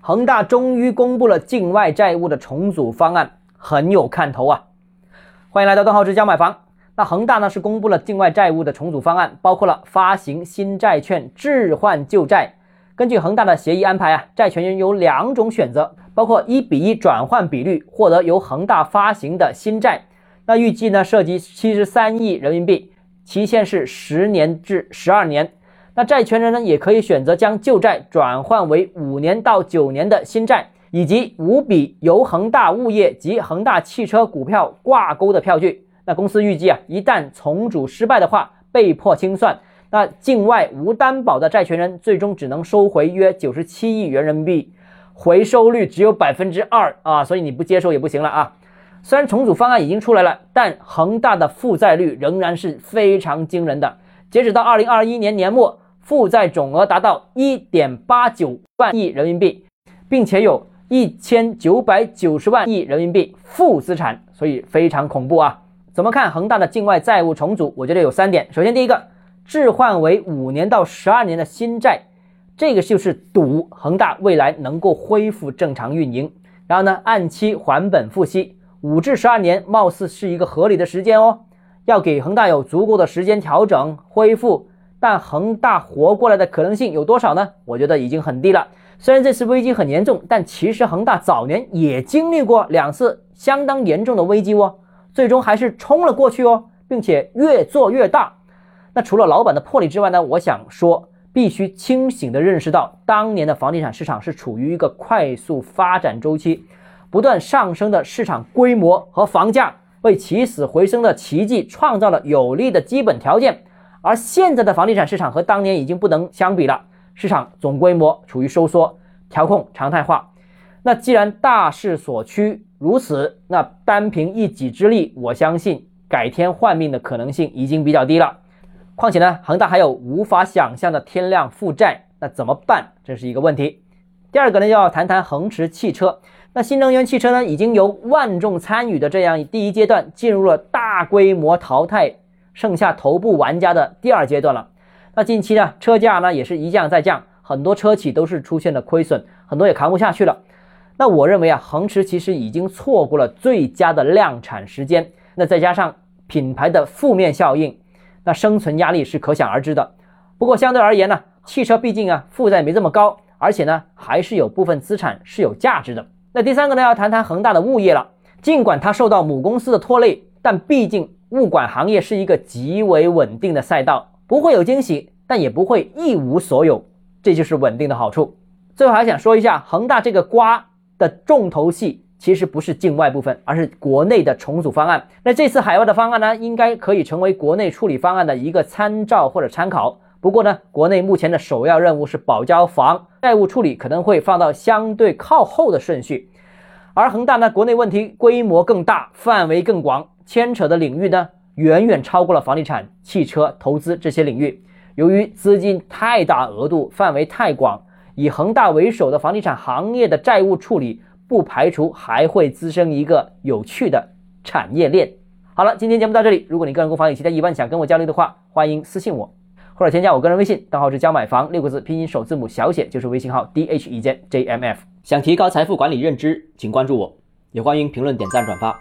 恒大终于公布了境外债务的重组方案，很有看头啊！欢迎来到邓浩之家买房。那恒大呢是公布了境外债务的重组方案，包括了发行新债券置换旧债。根据恒大的协议安排啊，债权人有两种选择，包括一比一转换比率获得由恒大发行的新债。那预计呢涉及七十三亿人民币，期限是十年至十二年。那债权人呢，也可以选择将旧债转换为五年到九年的新债，以及五笔由恒大物业及恒大汽车股票挂钩的票据。那公司预计啊，一旦重组失败的话，被迫清算，那境外无担保的债权人最终只能收回约九十七亿元人民币，回收率只有百分之二啊，所以你不接受也不行了啊。虽然重组方案已经出来了，但恒大的负债率仍然是非常惊人的。截止到二零二一年年末。负债总额达到一点八九万亿人民币，并且有一千九百九十万亿人民币负资产，所以非常恐怖啊！怎么看恒大的境外债务重组？我觉得有三点。首先，第一个，置换为五年到十二年的新债，这个就是赌恒大未来能够恢复正常运营。然后呢，按期还本付息，五至十二年，貌似是一个合理的时间哦，要给恒大有足够的时间调整恢复。但恒大活过来的可能性有多少呢？我觉得已经很低了。虽然这次危机很严重，但其实恒大早年也经历过两次相当严重的危机哦，最终还是冲了过去哦，并且越做越大。那除了老板的魄力之外呢？我想说，必须清醒地认识到，当年的房地产市场是处于一个快速发展周期，不断上升的市场规模和房价为起死回生的奇迹创造了有利的基本条件。而现在的房地产市场和当年已经不能相比了，市场总规模处于收缩，调控常态化。那既然大势所趋如此，那单凭一己之力，我相信改天换命的可能性已经比较低了。况且呢，恒大还有无法想象的天量负债，那怎么办？这是一个问题。第二个呢，要谈谈恒驰汽车。那新能源汽车呢，已经由万众参与的这样第一阶段，进入了大规模淘汰。剩下头部玩家的第二阶段了。那近期呢，车价呢也是一降再降，很多车企都是出现了亏损，很多也扛不下去了。那我认为啊，恒驰其实已经错过了最佳的量产时间。那再加上品牌的负面效应，那生存压力是可想而知的。不过相对而言呢，汽车毕竟啊负债没这么高，而且呢还是有部分资产是有价值的。那第三个呢，要谈谈恒大的物业了。尽管它受到母公司的拖累，但毕竟。物管行业是一个极为稳定的赛道，不会有惊喜，但也不会一无所有，这就是稳定的好处。最后还想说一下，恒大这个瓜的重头戏其实不是境外部分，而是国内的重组方案。那这次海外的方案呢，应该可以成为国内处理方案的一个参照或者参考。不过呢，国内目前的首要任务是保交房，债务处理可能会放到相对靠后的顺序。而恒大呢，国内问题规模更大，范围更广。牵扯的领域呢，远远超过了房地产、汽车投资这些领域。由于资金太大额度、范围太广，以恒大为首的房地产行业的债务处理，不排除还会滋生一个有趣的产业链。好了，今天节目到这里。如果你个人购房有其他疑问，想跟我交流的话，欢迎私信我，或者添加我个人微信，账号是教买房六个字拼音首字母小写就是微信号 d h 一间 j m f。想提高财富管理认知，请关注我，也欢迎评论、点赞、转发。